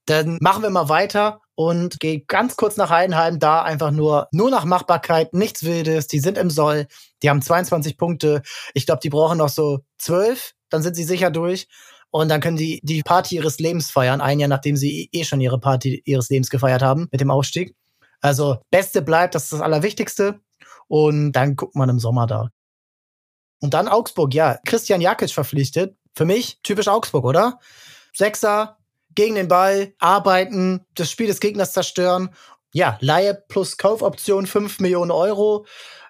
dann machen wir mal weiter und gehe ganz kurz nach Heidenheim, da einfach nur, nur nach Machbarkeit, nichts Wildes. Die sind im Soll, die haben 22 Punkte. Ich glaube, die brauchen noch so 12, dann sind sie sicher durch. Und dann können die die Party ihres Lebens feiern, ein Jahr nachdem sie eh schon ihre Party ihres Lebens gefeiert haben mit dem Aufstieg. Also, Beste bleibt, das ist das Allerwichtigste. Und dann guckt man im Sommer da. Und dann Augsburg, ja, Christian Jakic verpflichtet. für mich typisch Augsburg, oder? Sechser, gegen den Ball, arbeiten, das Spiel des Gegners zerstören. Ja, Laie plus Kaufoption 5 Millionen Euro.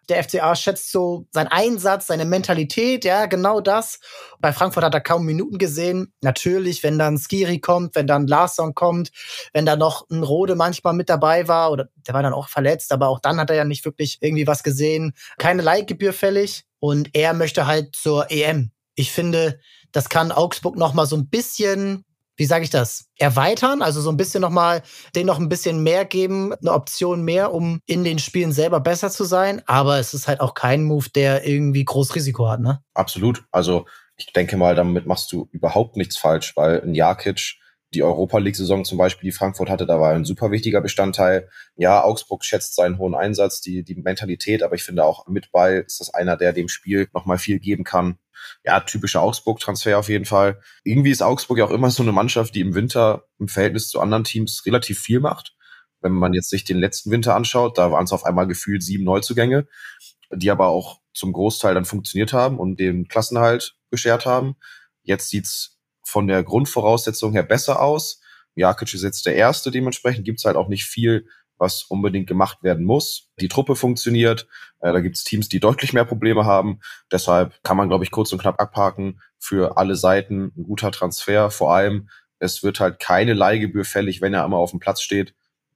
Der FCA schätzt so seinen Einsatz, seine Mentalität, ja, genau das. Bei Frankfurt hat er kaum Minuten gesehen. Natürlich, wenn dann Skiri kommt, wenn dann Larsson kommt, wenn da noch ein Rode manchmal mit dabei war, oder der war dann auch verletzt, aber auch dann hat er ja nicht wirklich irgendwie was gesehen. Keine Leihgebühr fällig und er möchte halt zur EM. Ich finde, das kann Augsburg noch mal so ein bisschen wie sage ich das, erweitern, also so ein bisschen nochmal, denen noch ein bisschen mehr geben, eine Option mehr, um in den Spielen selber besser zu sein. Aber es ist halt auch kein Move, der irgendwie groß Risiko hat, ne? Absolut. Also ich denke mal, damit machst du überhaupt nichts falsch, weil ein Jakic die Europa League-Saison zum Beispiel, die Frankfurt hatte, da war ein super wichtiger Bestandteil. Ja, Augsburg schätzt seinen hohen Einsatz, die, die Mentalität, aber ich finde auch mit bei ist das einer, der dem Spiel nochmal viel geben kann ja, typischer Augsburg-Transfer auf jeden Fall. Irgendwie ist Augsburg ja auch immer so eine Mannschaft, die im Winter im Verhältnis zu anderen Teams relativ viel macht. Wenn man jetzt sich den letzten Winter anschaut, da waren es auf einmal gefühlt sieben Neuzugänge, die aber auch zum Großteil dann funktioniert haben und den Klassenhalt beschert haben. Jetzt sieht's von der Grundvoraussetzung her besser aus. Jakic ist jetzt der Erste, dementsprechend gibt's halt auch nicht viel was unbedingt gemacht werden muss. Die Truppe funktioniert. Äh, da gibt es Teams, die deutlich mehr Probleme haben. Deshalb kann man, glaube ich, kurz und knapp abhaken. Für alle Seiten ein guter Transfer. Vor allem, es wird halt keine Leihgebühr fällig, wenn er immer auf dem Platz steht.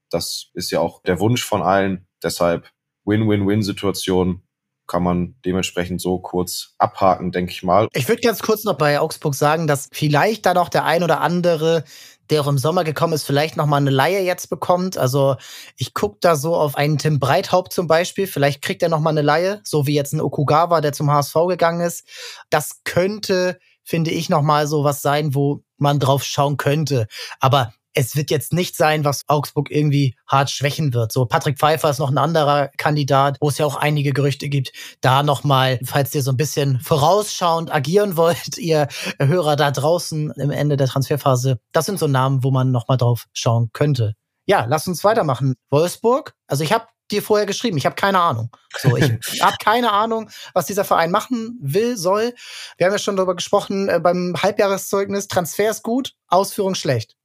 Das ist ja auch der Wunsch von allen. Deshalb Win-Win-Win-Situation kann man dementsprechend so kurz abhaken, denke ich mal. Ich würde ganz kurz noch bei Augsburg sagen, dass vielleicht da noch der ein oder andere der auch im Sommer gekommen ist, vielleicht noch mal eine Laie jetzt bekommt. Also ich guck da so auf einen Tim Breithaupt zum Beispiel. Vielleicht kriegt er noch mal eine Laie, so wie jetzt ein Okugawa, der zum HSV gegangen ist. Das könnte, finde ich, noch mal so was sein, wo man drauf schauen könnte. Aber es wird jetzt nicht sein, was Augsburg irgendwie hart schwächen wird. So Patrick Pfeiffer ist noch ein anderer Kandidat, wo es ja auch einige Gerüchte gibt. Da nochmal, falls ihr so ein bisschen vorausschauend agieren wollt, ihr Hörer da draußen im Ende der Transferphase, das sind so Namen, wo man nochmal drauf schauen könnte. Ja, lass uns weitermachen. Wolfsburg, also ich habe dir vorher geschrieben, ich habe keine Ahnung. So, ich habe keine Ahnung, was dieser Verein machen will, soll. Wir haben ja schon darüber gesprochen äh, beim Halbjahreszeugnis, Transfers gut, Ausführung schlecht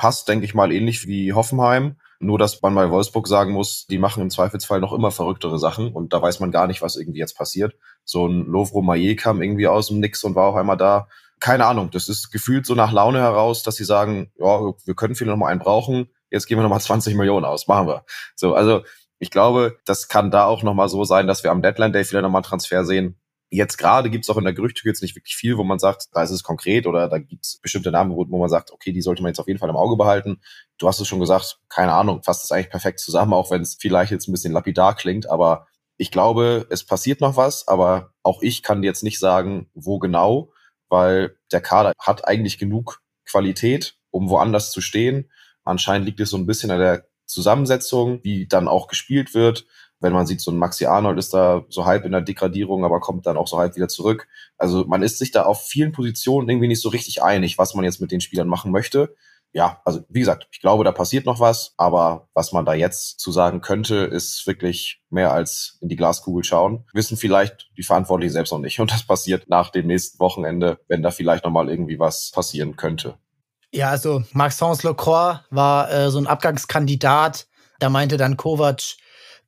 passt, denke ich mal, ähnlich wie Hoffenheim. Nur, dass man bei Wolfsburg sagen muss, die machen im Zweifelsfall noch immer verrücktere Sachen und da weiß man gar nicht, was irgendwie jetzt passiert. So ein Lovro Maillet kam irgendwie aus dem Nix und war auch einmal da. Keine Ahnung, das ist gefühlt so nach Laune heraus, dass sie sagen, ja, wir können vielleicht noch mal einen brauchen, jetzt geben wir noch mal 20 Millionen aus, machen wir. So, also ich glaube, das kann da auch noch mal so sein, dass wir am Deadline Day vielleicht noch mal einen Transfer sehen, Jetzt gerade gibt es auch in der Gerüchte jetzt nicht wirklich viel, wo man sagt, da ist es konkret oder da gibt es bestimmte Namen, wo, man sagt, okay, die sollte man jetzt auf jeden Fall im Auge behalten. Du hast es schon gesagt, keine Ahnung, fasst es eigentlich perfekt zusammen, auch wenn es vielleicht jetzt ein bisschen lapidar klingt, aber ich glaube, es passiert noch was, aber auch ich kann jetzt nicht sagen, wo genau, weil der Kader hat eigentlich genug Qualität, um woanders zu stehen. Anscheinend liegt es so ein bisschen an der Zusammensetzung, wie dann auch gespielt wird wenn man sieht, so ein Maxi Arnold ist da so halb in der Degradierung, aber kommt dann auch so halb wieder zurück. Also man ist sich da auf vielen Positionen irgendwie nicht so richtig einig, was man jetzt mit den Spielern machen möchte. Ja, also wie gesagt, ich glaube, da passiert noch was, aber was man da jetzt zu sagen könnte, ist wirklich mehr als in die Glaskugel schauen. Wissen vielleicht die Verantwortlichen selbst noch nicht. Und das passiert nach dem nächsten Wochenende, wenn da vielleicht nochmal irgendwie was passieren könnte. Ja, also Maxence Lecroix war äh, so ein Abgangskandidat. Da meinte dann Kovac,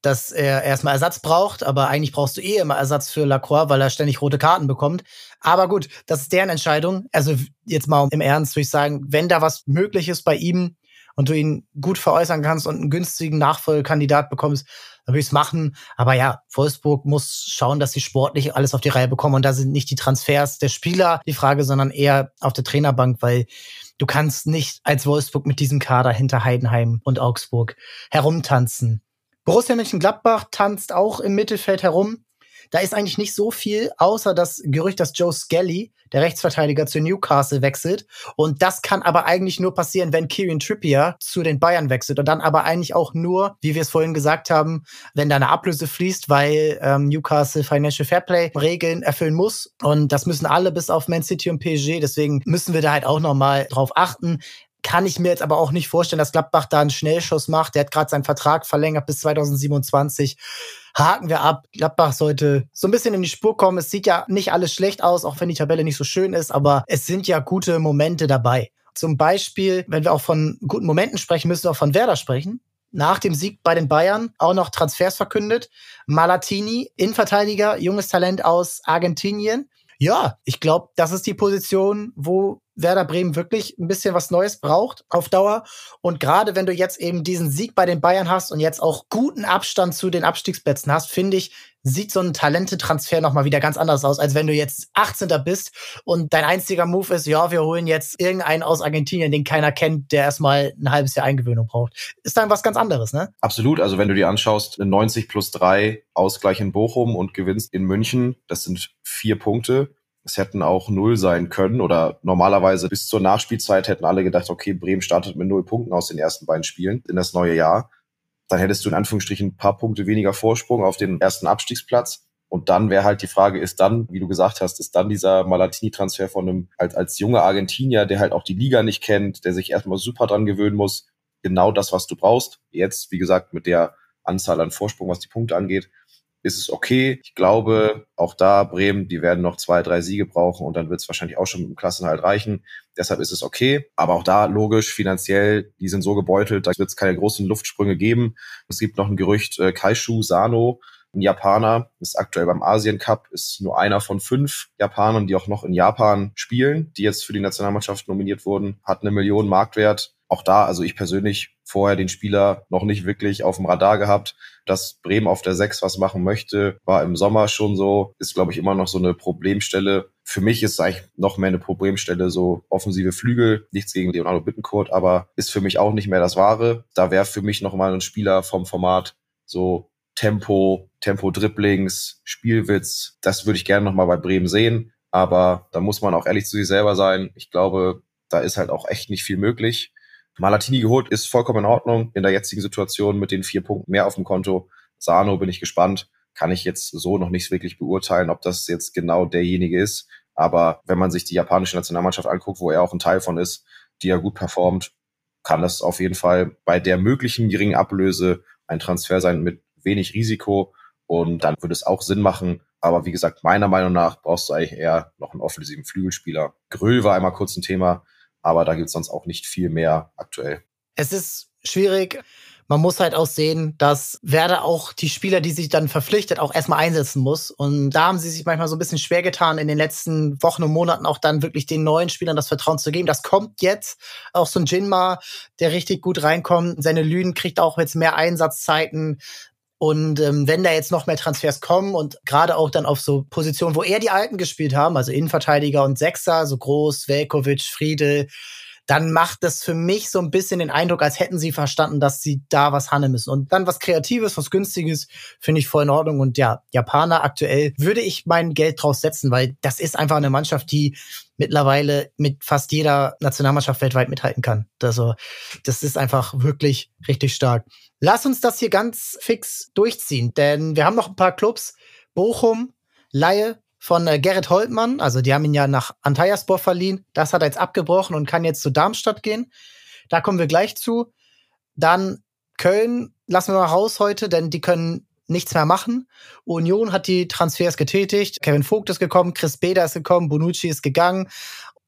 dass er erstmal Ersatz braucht, aber eigentlich brauchst du eh immer Ersatz für Lacroix, weil er ständig rote Karten bekommt. Aber gut, das ist deren Entscheidung. Also jetzt mal im Ernst würde ich sagen, wenn da was möglich ist bei ihm und du ihn gut veräußern kannst und einen günstigen Nachfolgekandidat bekommst, dann würde ich es machen. Aber ja, Wolfsburg muss schauen, dass sie sportlich alles auf die Reihe bekommen. Und da sind nicht die Transfers der Spieler die Frage, sondern eher auf der Trainerbank, weil du kannst nicht als Wolfsburg mit diesem Kader hinter Heidenheim und Augsburg herumtanzen. Borussia Mönchengladbach tanzt auch im Mittelfeld herum. Da ist eigentlich nicht so viel, außer das Gerücht, dass Joe Skelly, der Rechtsverteidiger, zu Newcastle wechselt. Und das kann aber eigentlich nur passieren, wenn Kieran Trippier zu den Bayern wechselt. Und dann aber eigentlich auch nur, wie wir es vorhin gesagt haben, wenn da eine Ablöse fließt, weil ähm, Newcastle Financial Fairplay Regeln erfüllen muss. Und das müssen alle bis auf Man City und PSG. Deswegen müssen wir da halt auch nochmal drauf achten kann ich mir jetzt aber auch nicht vorstellen, dass Gladbach da einen Schnellschuss macht. Der hat gerade seinen Vertrag verlängert bis 2027. haken wir ab. Gladbach sollte so ein bisschen in die Spur kommen. Es sieht ja nicht alles schlecht aus, auch wenn die Tabelle nicht so schön ist, aber es sind ja gute Momente dabei. Zum Beispiel, wenn wir auch von guten Momenten sprechen, müssen wir auch von Werder sprechen. Nach dem Sieg bei den Bayern auch noch Transfers verkündet. Malatini, Innenverteidiger, junges Talent aus Argentinien. Ja, ich glaube, das ist die Position, wo Werder Bremen wirklich ein bisschen was Neues braucht auf Dauer. Und gerade wenn du jetzt eben diesen Sieg bei den Bayern hast und jetzt auch guten Abstand zu den Abstiegsplätzen hast, finde ich, sieht so ein Talentetransfer nochmal wieder ganz anders aus, als wenn du jetzt 18. bist und dein einziger Move ist, ja, wir holen jetzt irgendeinen aus Argentinien, den keiner kennt, der erstmal ein halbes Jahr Eingewöhnung braucht. Ist dann was ganz anderes, ne? Absolut. Also wenn du dir anschaust, 90 plus 3 Ausgleich in Bochum und gewinnst in München, das sind vier Punkte es hätten auch null sein können oder normalerweise bis zur Nachspielzeit hätten alle gedacht, okay, Bremen startet mit null Punkten aus den ersten beiden Spielen in das neue Jahr. Dann hättest du in Anführungsstrichen ein paar Punkte weniger Vorsprung auf den ersten Abstiegsplatz. Und dann wäre halt die Frage, ist dann, wie du gesagt hast, ist dann dieser Malatini-Transfer von einem als, als junger Argentinier, der halt auch die Liga nicht kennt, der sich erstmal super dran gewöhnen muss, genau das, was du brauchst. Jetzt, wie gesagt, mit der Anzahl an Vorsprung, was die Punkte angeht, ist es okay. Ich glaube, auch da Bremen, die werden noch zwei, drei Siege brauchen und dann wird es wahrscheinlich auch schon mit dem Klassenhalt reichen. Deshalb ist es okay. Aber auch da logisch, finanziell, die sind so gebeutelt, da wird es keine großen Luftsprünge geben. Es gibt noch ein Gerücht, äh, Kaishu Sano, ein Japaner, ist aktuell beim Asien Cup, ist nur einer von fünf Japanern, die auch noch in Japan spielen, die jetzt für die Nationalmannschaft nominiert wurden, hat eine Million Marktwert. Auch da, also ich persönlich vorher den Spieler noch nicht wirklich auf dem Radar gehabt. Dass Bremen auf der 6 was machen möchte, war im Sommer schon so, ist, glaube ich, immer noch so eine Problemstelle. Für mich ist eigentlich noch mehr eine Problemstelle, so offensive Flügel, nichts gegen Leonardo Bittencourt, aber ist für mich auch nicht mehr das Wahre. Da wäre für mich nochmal ein Spieler vom Format so Tempo, Tempo-Dribblings, Spielwitz. Das würde ich gerne nochmal bei Bremen sehen. Aber da muss man auch ehrlich zu sich selber sein. Ich glaube, da ist halt auch echt nicht viel möglich. Malatini geholt ist vollkommen in Ordnung in der jetzigen Situation mit den vier Punkten mehr auf dem Konto. Sano bin ich gespannt. Kann ich jetzt so noch nicht wirklich beurteilen, ob das jetzt genau derjenige ist. Aber wenn man sich die japanische Nationalmannschaft anguckt, wo er auch ein Teil von ist, die ja gut performt, kann das auf jeden Fall bei der möglichen geringen Ablöse ein Transfer sein mit wenig Risiko. Und dann würde es auch Sinn machen. Aber wie gesagt, meiner Meinung nach brauchst du eigentlich eher noch einen offensiven Flügelspieler. Gröll war einmal kurz ein Thema aber da gibt es sonst auch nicht viel mehr aktuell. Es ist schwierig. Man muss halt auch sehen, dass Werder auch die Spieler, die sich dann verpflichtet, auch erstmal einsetzen muss. Und da haben sie sich manchmal so ein bisschen schwer getan, in den letzten Wochen und Monaten auch dann wirklich den neuen Spielern das Vertrauen zu geben. Das kommt jetzt. Auch so ein Jinma, der richtig gut reinkommt. Seine Lünen kriegt auch jetzt mehr Einsatzzeiten. Und ähm, wenn da jetzt noch mehr Transfers kommen und gerade auch dann auf so Positionen, wo eher die Alten gespielt haben, also Innenverteidiger und Sechser, so Groß, Velkovic, Friedel, dann macht das für mich so ein bisschen den Eindruck, als hätten sie verstanden, dass sie da was handeln müssen. Und dann was Kreatives, was Günstiges, finde ich voll in Ordnung. Und ja, Japaner aktuell würde ich mein Geld draus setzen, weil das ist einfach eine Mannschaft, die mittlerweile mit fast jeder Nationalmannschaft weltweit mithalten kann. Also, das ist einfach wirklich richtig stark. Lass uns das hier ganz fix durchziehen, denn wir haben noch ein paar Clubs. Bochum, Laie von äh, Gerrit Holtmann, also die haben ihn ja nach Antalyaspor verliehen. Das hat er jetzt abgebrochen und kann jetzt zu Darmstadt gehen. Da kommen wir gleich zu. Dann Köln lassen wir mal raus heute, denn die können nichts mehr machen. Union hat die Transfers getätigt. Kevin Vogt ist gekommen, Chris Beder ist gekommen, Bonucci ist gegangen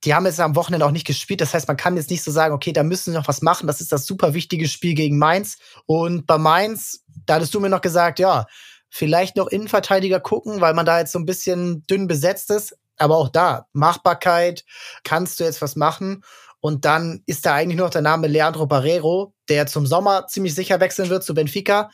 die haben jetzt am Wochenende auch nicht gespielt. Das heißt, man kann jetzt nicht so sagen, okay, da müssen sie noch was machen. Das ist das super wichtige Spiel gegen Mainz. Und bei Mainz, da hattest du mir noch gesagt, ja, vielleicht noch Innenverteidiger gucken, weil man da jetzt so ein bisschen dünn besetzt ist. Aber auch da, Machbarkeit, kannst du jetzt was machen. Und dann ist da eigentlich noch der Name Leandro Barrero, der zum Sommer ziemlich sicher wechseln wird zu Benfica.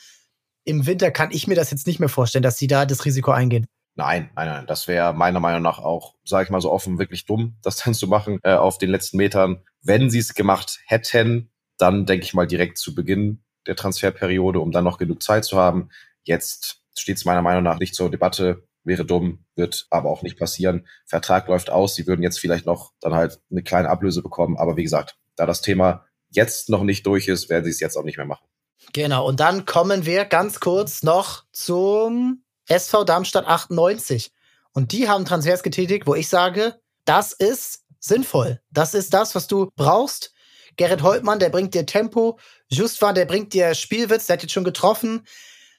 Im Winter kann ich mir das jetzt nicht mehr vorstellen, dass sie da das Risiko eingehen. Nein, nein, nein. Das wäre meiner Meinung nach auch, sage ich mal so offen, wirklich dumm, das dann zu machen äh, auf den letzten Metern. Wenn sie es gemacht hätten, dann denke ich mal direkt zu Beginn der Transferperiode, um dann noch genug Zeit zu haben. Jetzt steht es meiner Meinung nach nicht zur Debatte. Wäre dumm, wird aber auch nicht passieren. Vertrag läuft aus. Sie würden jetzt vielleicht noch dann halt eine kleine Ablöse bekommen. Aber wie gesagt, da das Thema jetzt noch nicht durch ist, werden sie es jetzt auch nicht mehr machen. Genau. Und dann kommen wir ganz kurz noch zum SV Darmstadt 98. Und die haben Transfers getätigt, wo ich sage, das ist sinnvoll. Das ist das, was du brauchst. Gerrit Holtmann, der bringt dir Tempo. Justwan, der bringt dir Spielwitz, der hat jetzt schon getroffen.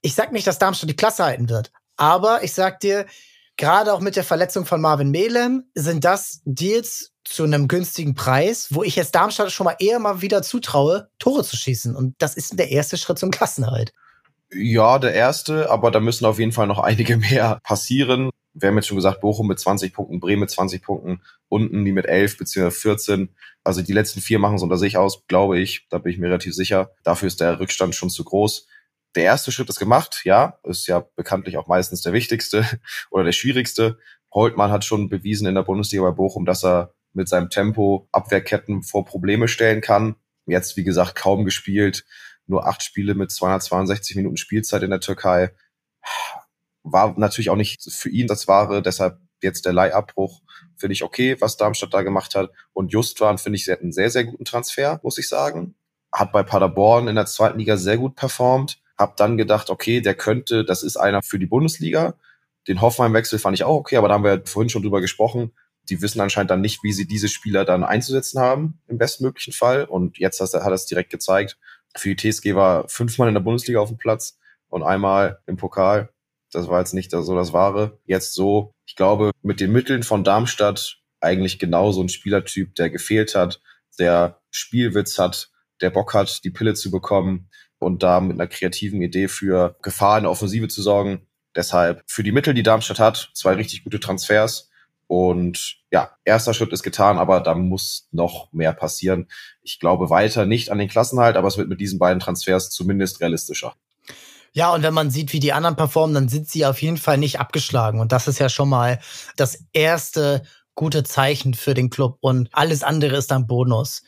Ich sag nicht, dass Darmstadt die Klasse halten wird, aber ich sag dir, gerade auch mit der Verletzung von Marvin Melem sind das Deals zu einem günstigen Preis, wo ich jetzt Darmstadt schon mal eher mal wieder zutraue, Tore zu schießen. Und das ist der erste Schritt zum Klassenerhalt. Ja, der erste, aber da müssen auf jeden Fall noch einige mehr passieren. Wir haben jetzt schon gesagt, Bochum mit 20 Punkten, Bremen mit 20 Punkten, unten die mit 11 bzw. 14. Also die letzten vier machen es unter sich aus, glaube ich. Da bin ich mir relativ sicher. Dafür ist der Rückstand schon zu groß. Der erste Schritt ist gemacht, ja, ist ja bekanntlich auch meistens der wichtigste oder der schwierigste. Holtmann hat schon bewiesen in der Bundesliga bei Bochum, dass er mit seinem Tempo Abwehrketten vor Probleme stellen kann. Jetzt, wie gesagt, kaum gespielt, nur acht Spiele mit 262 Minuten Spielzeit in der Türkei. War natürlich auch nicht für ihn das Wahre, deshalb jetzt der Leihabbruch finde ich okay, was Darmstadt da gemacht hat. Und Justwan finde ich, sie hat einen sehr, sehr guten Transfer, muss ich sagen. Hat bei Paderborn in der zweiten Liga sehr gut performt. Hab dann gedacht, okay, der könnte, das ist einer für die Bundesliga. Den Hoffenheim-Wechsel fand ich auch okay, aber da haben wir vorhin schon drüber gesprochen die wissen anscheinend dann nicht, wie sie diese Spieler dann einzusetzen haben, im bestmöglichen Fall. Und jetzt hat er es direkt gezeigt. Für die TSG war fünfmal in der Bundesliga auf dem Platz und einmal im Pokal. Das war jetzt nicht so das Wahre. Jetzt so, ich glaube, mit den Mitteln von Darmstadt eigentlich genau so ein Spielertyp, der gefehlt hat, der Spielwitz hat, der Bock hat, die Pille zu bekommen und da mit einer kreativen Idee für Gefahr in der Offensive zu sorgen. Deshalb für die Mittel, die Darmstadt hat, zwei richtig gute Transfers und ja, erster Schritt ist getan, aber da muss noch mehr passieren. Ich glaube weiter nicht an den Klassenhalt, aber es wird mit diesen beiden Transfers zumindest realistischer. Ja, und wenn man sieht, wie die anderen performen, dann sind sie auf jeden Fall nicht abgeschlagen. Und das ist ja schon mal das erste gute Zeichen für den Club. Und alles andere ist dann Bonus.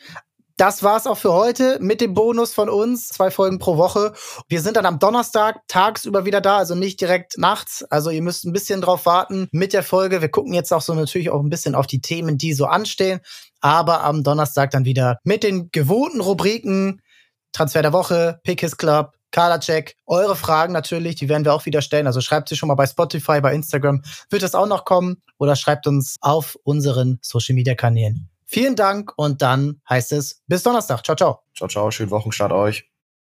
Das war's auch für heute mit dem Bonus von uns. Zwei Folgen pro Woche. Wir sind dann am Donnerstag tagsüber wieder da, also nicht direkt nachts. Also ihr müsst ein bisschen drauf warten mit der Folge. Wir gucken jetzt auch so natürlich auch ein bisschen auf die Themen, die so anstehen. Aber am Donnerstag dann wieder mit den gewohnten Rubriken Transfer der Woche, Pick His Club, Kala-Check, eure Fragen natürlich, die werden wir auch wieder stellen. Also schreibt sie schon mal bei Spotify, bei Instagram, wird das auch noch kommen oder schreibt uns auf unseren Social Media Kanälen. Vielen Dank und dann heißt es bis Donnerstag. Ciao, ciao. Ciao, ciao. Schönen Wochenstart euch.